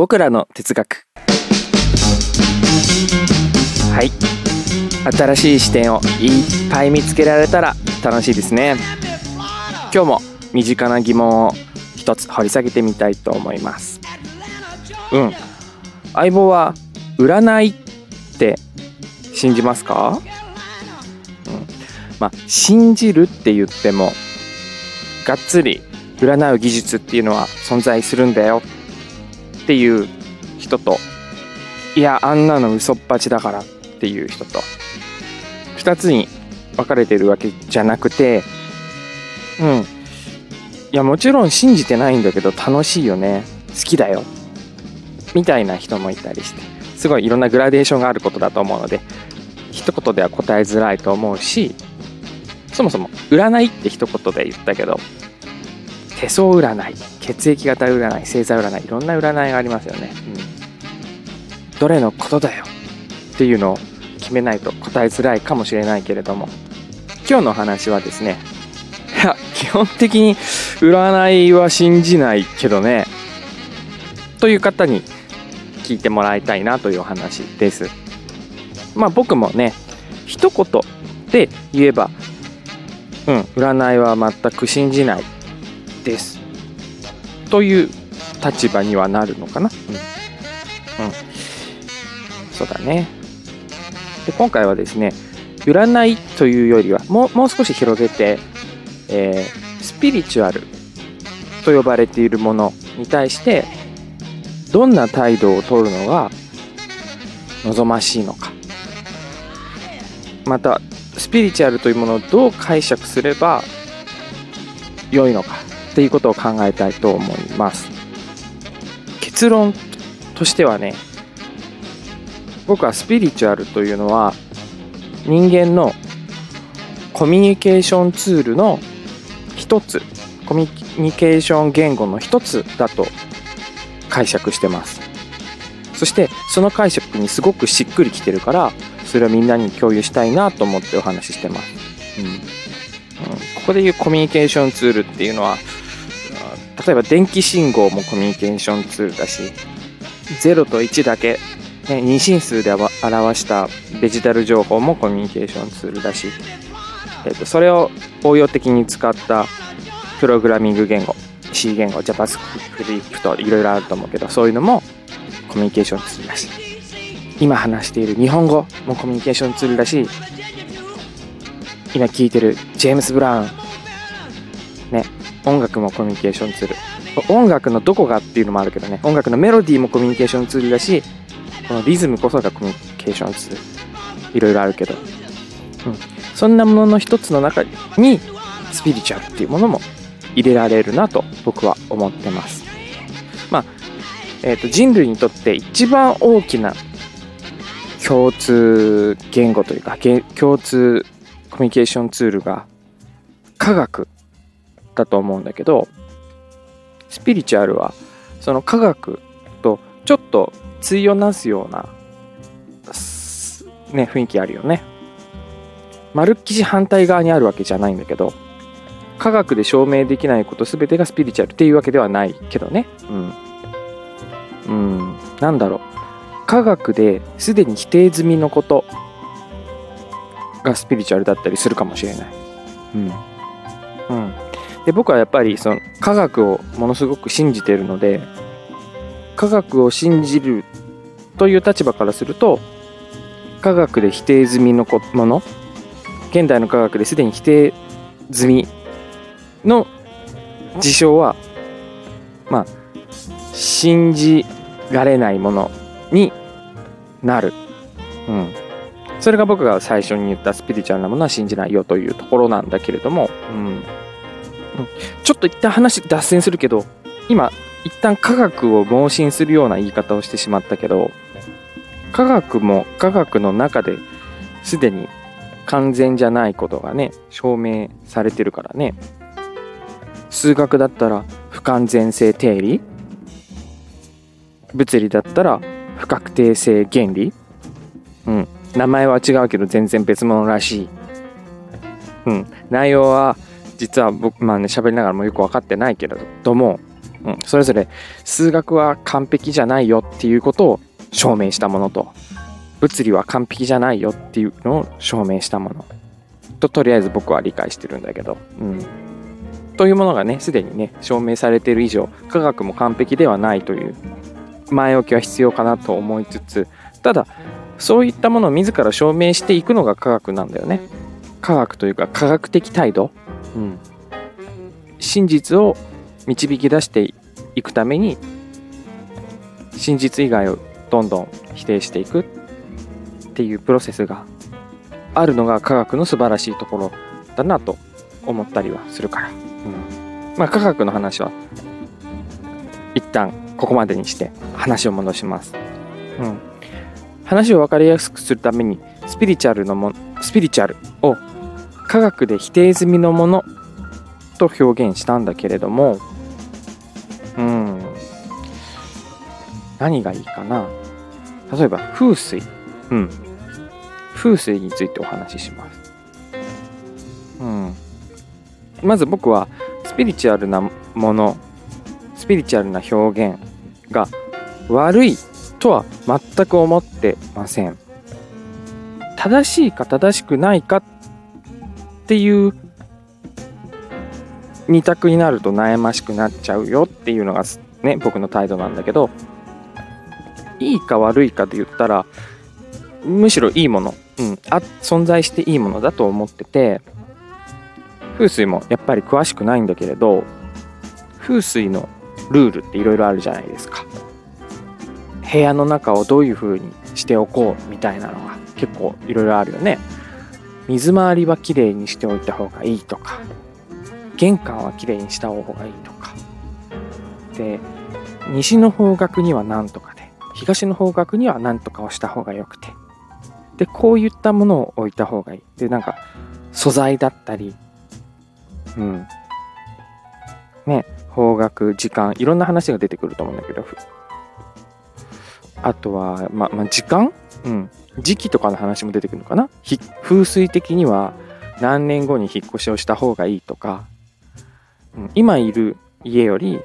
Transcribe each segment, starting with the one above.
僕らの哲学。はい。新しい視点をいっぱい見つけられたら楽しいですね。今日も身近な疑問を一つ掘り下げてみたいと思います。うん。相棒は占いって信じますか、うん、まあ信じるって言ってもがっつり占う技術っていうのは存在するんだよ。っていう人といやあんなの嘘っぱちだからっていう人と2つに分かれてるわけじゃなくてうん。いやもちろん信じてないんだけど楽しいよね。好きだよ。みたいな人もいたりして。すごいいろんなグラデーションがあることだと思うので一言では答えづらいと思うしそもそも占いって一言で言ったけど手相占い血液型占い星座占いいろんな占いがありますよね、うん、どれのことだよ？っていうのを決めないと答えづらいかもしれないけれども。今日の話はですねいや基本的に占いは信じないけどねという方に聞いてもらいたいなというお話です。まあ僕もね一言で言えばうん占いは全く信じない。です。という立場にはなるのかな？うん、うん、そうだね。で今回はですね占いというよりはもうもう少し広げて、えー、スピリチュアルと呼ばれているものに対してどんな態度をとるのが望ましいのか。またスピリチュアルというものをどう解釈すれば良いのか。っていうことを考えたいと思います。結論としてはね僕はスピリチュアルというのは人間のコミュニケーションツールの一つコミュニケーション言語の一つだと解釈してます。そしてその解釈にすごくしっくりきてるからそれをみんなに共有したいなと思ってお話ししてます、うん、うん、ここでいうコミュニケーションツールっていうのは例えば電気信号もコミュニケーションツールだし0と1だけ、ね、二進数で表したデジタル情報もコミュニケーションツールだし、えー、とそれを応用的に使ったプログラミング言語 C 言語 JavaScript といろいろあると思うけどそういうのもコミュニケーションツールだし。今話している日本語もコミュニケーションツールだし今聴いてるジェームス・ブラウンね音楽もコミュニケーションツール。音楽のどこがっていうのもあるけどね。音楽のメロディーもコミュニケーションツールだしこのリズムこそがコミュニケーションツール。いろいろあるけど、うん、そんなものの一つの中にスピリチュアルっていうものも入れられるなと僕は思ってます。まあえーと、人類にとって一番大きな共通言語というか共通コミュニケーションツールが科学。だと思うんだけどスピリチュアルはその科学とちょっと対をなすような、ね、雰囲気あるよね。まるっきし反対側にあるわけじゃないんだけど科学で証明できないこと全てがスピリチュアルっていうわけではないけどね。うん。うん、なんだろう。科学ですでに否定済みのことがスピリチュアルだったりするかもしれない。うん。うん。で僕はやっぱりその科学をものすごく信じてるので科学を信じるという立場からすると科学で否定済みのもの現代の科学ですでに否定済みの事象はまあ信じられないものになる。うん。それが僕が最初に言ったスピリチュアルなものは信じないよというところなんだけれども、うん。ちょっと一旦話脱線するけど、今、一旦科学を盲信するような言い方をしてしまったけど、科学も科学の中ですでに完全じゃないことがね、証明されてるからね。数学だったら不完全性定理物理だったら不確定性原理うん。名前は違うけど全然別物らしい。うん。内容は実は僕、まあね、喋りながらもよく分かってないけれども、うん、それぞれ数学は完璧じゃないよっていうことを証明したものと物理は完璧じゃないよっていうのを証明したもの。ととりあえず僕は理解してるんだけど、うん、というものがねすでにね証明されている以上科学も完璧ではないという前置きは必要かなと思いつつただそういったものを自ら証明していくのが科学なんだよね。科学というか科学的態度、うん、真実を導き出していくために真実以外をどんどん否定していくっていうプロセスがあるのが科学の素晴らしいところだなと思ったりはするから、うん、まあ科学の話は一旦ここまでにして話を戻します、うん、話を分かりやすくするためにスピリチュアルのもスピリチュアルを科学で否定済みのものと表現したんだけれどもうん。何がいいかな？例えば風水。うん。風水についてお話しします。うん。まず僕はスピリチュアルなものスピリチュアルな表現が悪いとは全く思ってません。正しいか正しくないかっていう2択になると悩ましくなっちゃうよっていうのがね僕の態度なんだけどいいか悪いかで言ったらむしろいいもの、うん、あ存在していいものだと思ってて風水もやっぱり詳しくないんだけれど風水のルールっていろいろあるじゃないですか。部屋の中をどういう風にしておこうみたいなのが結構いろいろあるよね。水回りはきれいにしておいた方がいいとか玄関はきれいにした方がいいとか。で西の方角には何とかで東の方角には何とかをした方がよくて。でこういったものを置いた方がいい。でなんか素材だったりうん。ね方角時間いろんな話が出てくると思うんだけど。あとはままあ時間？うん時期とかの話も出てくるのかな？風水的には何年後に引っ越しをした方がいいとか、うん、今いる家より、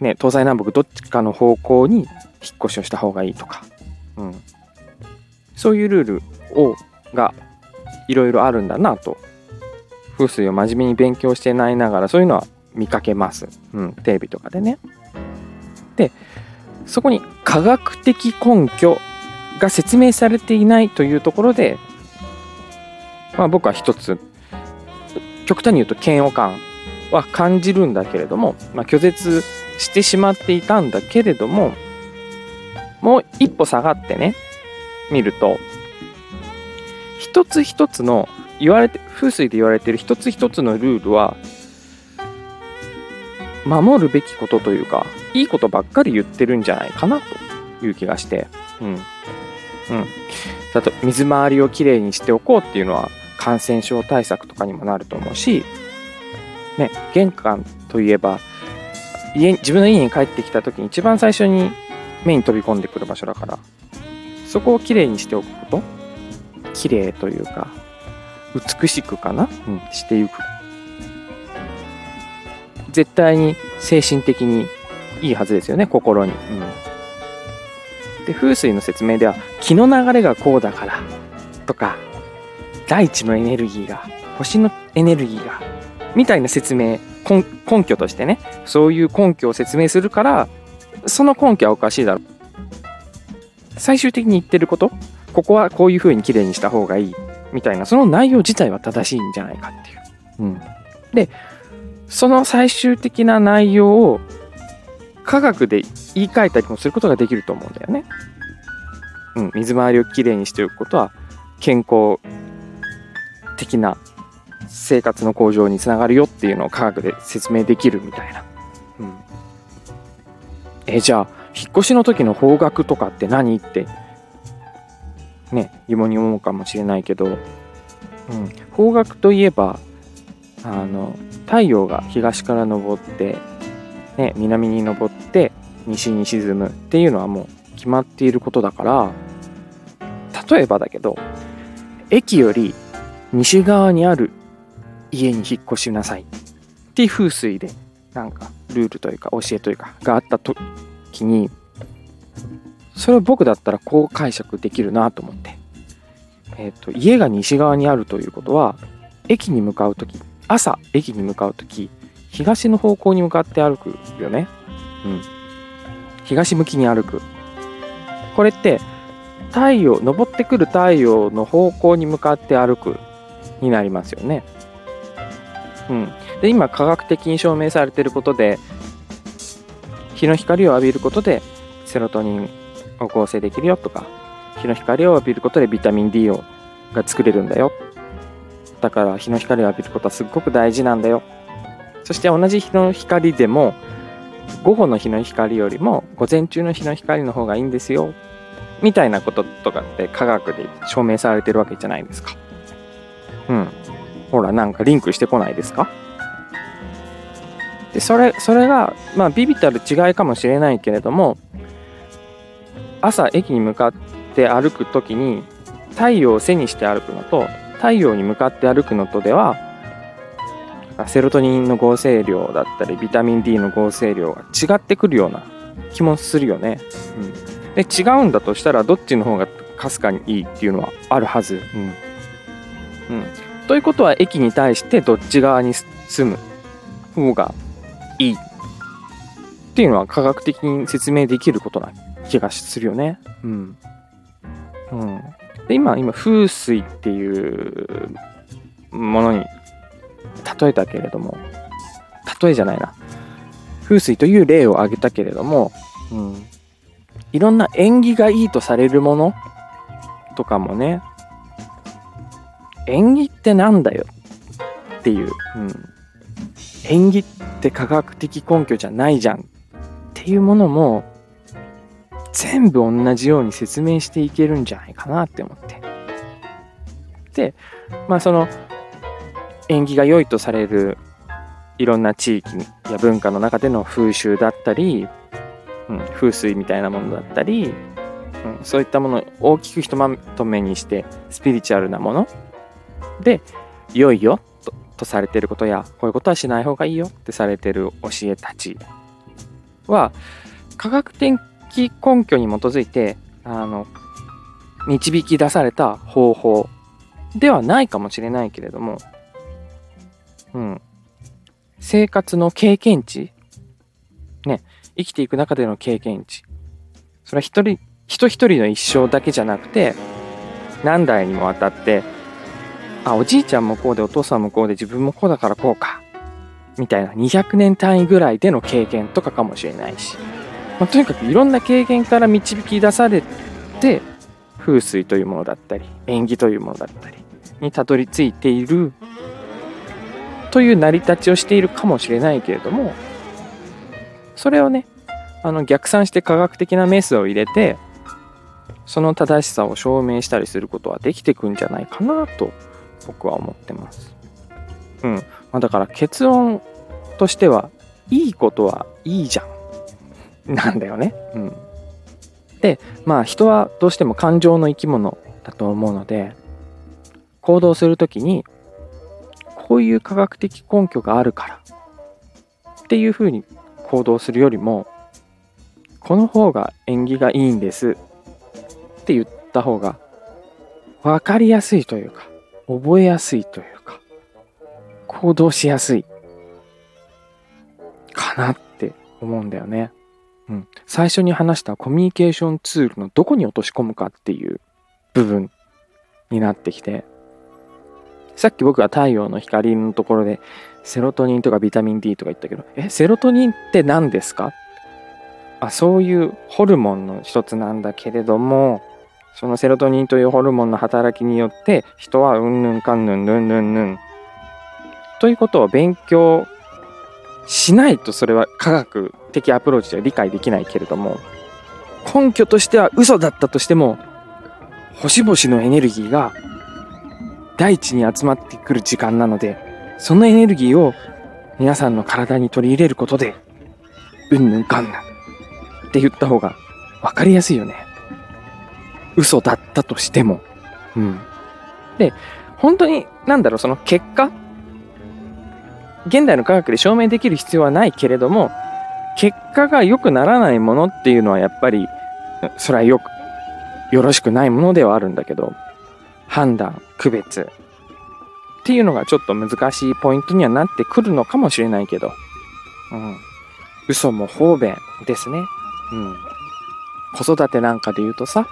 ね、東西南北どっちかの方向に引っ越しをした方がいいとか、うん、そういうルールをがいろいろあるんだなと。風水を真面目に勉強してないながらそういうのは見かけます、うん、テレビとかでね。でそこに科学的根拠が説明されていないというところで、まあ、僕は一つ極端に言うと嫌悪感は感じるんだけれども、まあ、拒絶してしまっていたんだけれどももう一歩下がってね見ると一つ一つの言われて風水で言われている一つ一つのルールは守るべきことというかいいことばっかり言ってるんじゃないかなという気がしてうん。うん。だと水回りをきれいにしておこうっていうのは感染症対策とかにもなると思うし、ね、玄関といえば家自分の家に帰ってきた時に一番最初に目に飛び込んでくる場所だからそこをきれいにしておくこと？きれいというか美しくかな、うん、していく。絶対に精神的にいいはずですよね心に、うん。で風水の説明では気の流れがこうだからとか大地のエネルギーが星のエネルギーがみたいな説明根拠としてねそういう根拠を説明するからその根拠はおかしいだろ最終的に言ってることここはこういう風にきれいにした方がいいみたいなその内容自体は正しいんじゃないかっていう。うん、でその最終的な内容を科学で言い換えたりもすることができると思うんだよね。うん、水回りをきれいにしておくことは健康的な生活の向上につながるよっていうのを科学で説明できるみたいな。うん、えじゃあ引っ越しの時の方角とかって何ってね疑問に思うかもしれないけど、うん、方角といえばあの太陽が東から昇ってね、南に登って西に沈むっていうのはもう決まっていることだから例えばだけど駅より西側にある家に引っ越しなさいっていう風水でなんかルールというか教えというかがあった時にそれを僕だったらこう解釈できるなと思って、えっ、ー、と家が西側にあるということは駅に向かう時朝駅に向かう時東の方向に向かって歩くよね。うん。東向きに歩く。これって太陽昇ってくる太陽の方向に向かって歩くになりますよね。うん、で今科学的に証明されていることで日の光を浴びることでセロトニンを合成できるよとか日の光を浴びることでビタミン D をが作れるんだよ。だから日の光を浴びることはすっごく大事なんだよ。そして同じ日の光でも午後の日の光よりも午前中の日の光の方がいいんですよみたいなこととかって科学で証明されてるわけじゃないですか。うん。ほら、なんかリンクしてこないですか？で、それ、それが、まあ、ビビたる違いかもしれないけれども、朝駅に向かって歩くときに、太陽を背にして歩くのと、太陽に向かって歩くのとでは、セロトニンの合成量だったり、ビタミン D の合成量が違ってくるような気もするよね。うん。で違うんだとしたらどっちの方がかすかにいいっていうのはあるはず。うん。うん、ということは駅に対してどっち側に住む方がいいっていうのは科学的に説明できることな気がするよね。うん。うん、で今、今、風水っていうものに例えたけれども、例えじゃないな。風水という例を挙げたけれども、うん、いろんな縁起がいいとされるものとかもね、縁起ってなんだよ？っていう、うん、縁起って科学的根拠じゃないじゃん。っていうものも全部同じように説明していけるんじゃないかなって思って。で、まあその縁起が良いとされるいろんな地域や文化の中での風習だったり、うん、風水みたいなものだったり、うん、そういったものを大きくひとまとめにしてスピリチュアルなもので良いよととされてることやこういうことはしない方がいいよってされてる教えたちは科学的根拠に基づいてあの導き出された方法ではないかもしれないけれども、うん、生活の経験値ね生きていく中での経験値。それは一人、人一人の一生だけじゃなくて、何代にもわたって、あ、おじいちゃんもこうで、お父さんもこうで、自分もこうだからこうか。みたいな200年単位ぐらいでの経験とかかもしれないし、まあ、とにかくいろんな経験から導き出されて、風水というものだったり、縁起というものだったりにたどり着いているという成り立ちをしているかもしれないけれども、それをね、あの逆算して科学的なメスを入れて、その正しさを証明したりすることはできてくんじゃないかなと僕は思ってます。うん。まあ、だから結論としては、いいことはいいじゃん。なんだよね。うん。で、まあ人はどうしても感情の生き物だと思うので、行動するときに、こういう科学的根拠があるから。っていうふうに行動するよりもこの方が縁起がいいんです。って言った方が分かりやすいというか覚えやすいというか行動しやすい。かなって思うんだよね。うん、最初に話したコミュニケーションツールのどこに落とし込むかっていう部分になってきてさっき僕が太陽の光のところでセロトニンとかビタミン D とか言ったけど、え、セロトニンって何ですか？あ、そういうホルモンの一つなんだけれども、そのセロトニンというホルモンの働きによって人はうんぬんかんぬんぬんぬんぬん。ということを勉強しないとそれは科学的アプローチでは理解できないけれども根拠としては嘘だったとしても星々のエネルギーが大地に集まってくる時間なのでそのエネルギーを皆さんの体に取り入れることで、うんぬんかんぬんって言った方が分かりやすいよね。嘘だったとしても。うん。で、本当に、なんだろう、その結果現代の科学で証明できる必要はないけれども、結果が良くならないものっていうのはやっぱりそれはよくよろしくないものではあるんだけど判断区別っていうのがちょっと難しいポイントにはなってくるのかもしれないけど、うん、嘘も方便ですね。うん、子育てなんかで言うとさ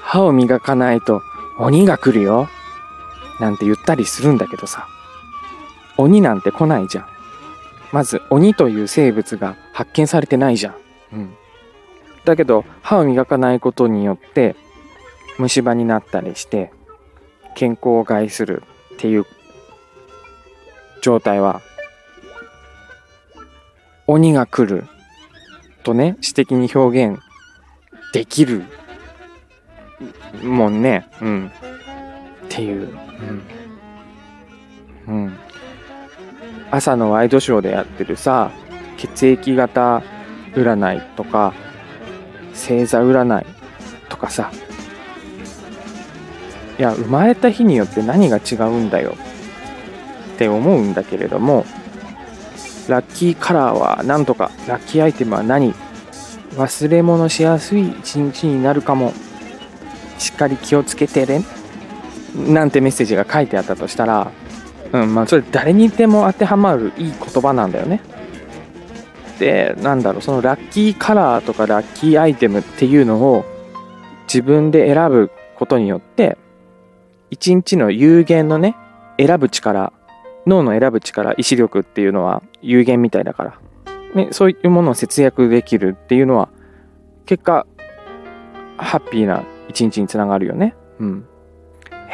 歯を磨かないと鬼が来るよなんて言ったりするんだけどさ鬼なんて来ないじゃん。まず鬼という生物が発見されてないじゃん。うん。だけど歯を磨かないことによって虫歯になったりして健康を害するっていう状態は鬼が来るとね詩的に表現できるもんね。うん。っていう。うん、うん、朝のワイドショーでやってるさ血液型占いとか星座占いとかさいや生まれた日によって何が違うんだよ。って思うんだけれどもラッキーカラーは何とかラッキーアイテムは何？忘れ物しやすい一日になるかも。しっかり気をつけてね。なんてメッセージが書いてあったとしたらうんまあそれ誰にでも当てはまるいい言葉なんだよね。でなんだろうそのラッキーカラーとかラッキーアイテムっていうのを自分で選ぶことによって一日の有限のね選ぶ力脳の選ぶ力意志力っていうのは有限みたいだから、ね、そういうものを節約できるっていうのは結果ハッピーな一日につながるよね。うん。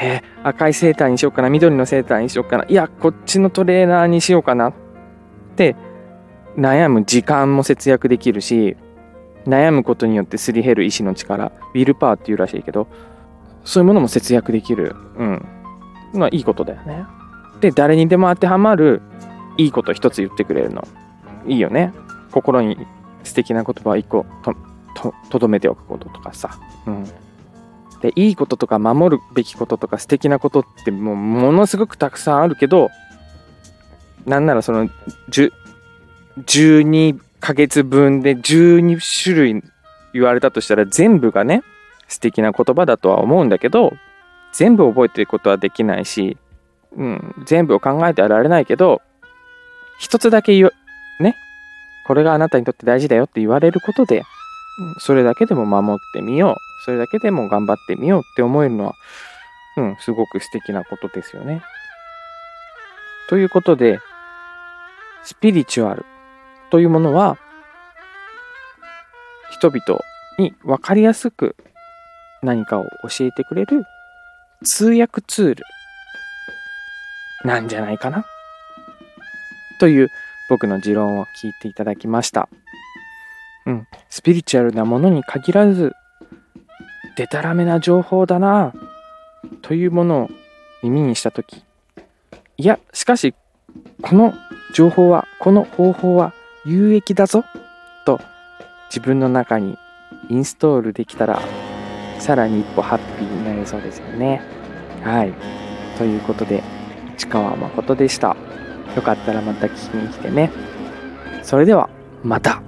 え、赤いセーターにしようかな緑のセーターにしようかないやこっちのトレーナーにしようかなって悩む時間も節約できるし悩むことによってすり減る意志の力ウィルパワーっていうらしいけどそういうものも節約できる。うん。まあいいことだよね。で、誰にでも当てはまるいいこと一つ言ってくれるの。いいよね。心に素敵な言葉一個と、と、とどめておくこととかさ。うん。で、いいこととか守るべきこととか素敵なことってもうものすごくたくさんあるけど、なんならその12ヶ月分で12種類言われたとしたら全部がね、素敵な言葉だとは思うんだけど全部覚えてることはできないし、うん、全部を考えてはられないけど一つだけ言うねこれがあなたにとって大事だよって言われることで、それだけでも守ってみようそれだけでも頑張ってみようって思えるのはうんすごく素敵なことですよね。ということでスピリチュアルというものは人々に分かりやすく何かを教えてくれる通訳ツールなんじゃないかなという僕の持論を聞いていただきました。うん、スピリチュアルなものに限らず、でたらめな情報だなというものを耳にしたとき、いや、しかし、この情報は、この方法は有益だぞと自分の中にインストールできたらさらに一歩ハッピーになれそうですよね。はい。ということで、市川誠でした。よかったらまた聞きに来てね。それでは、また。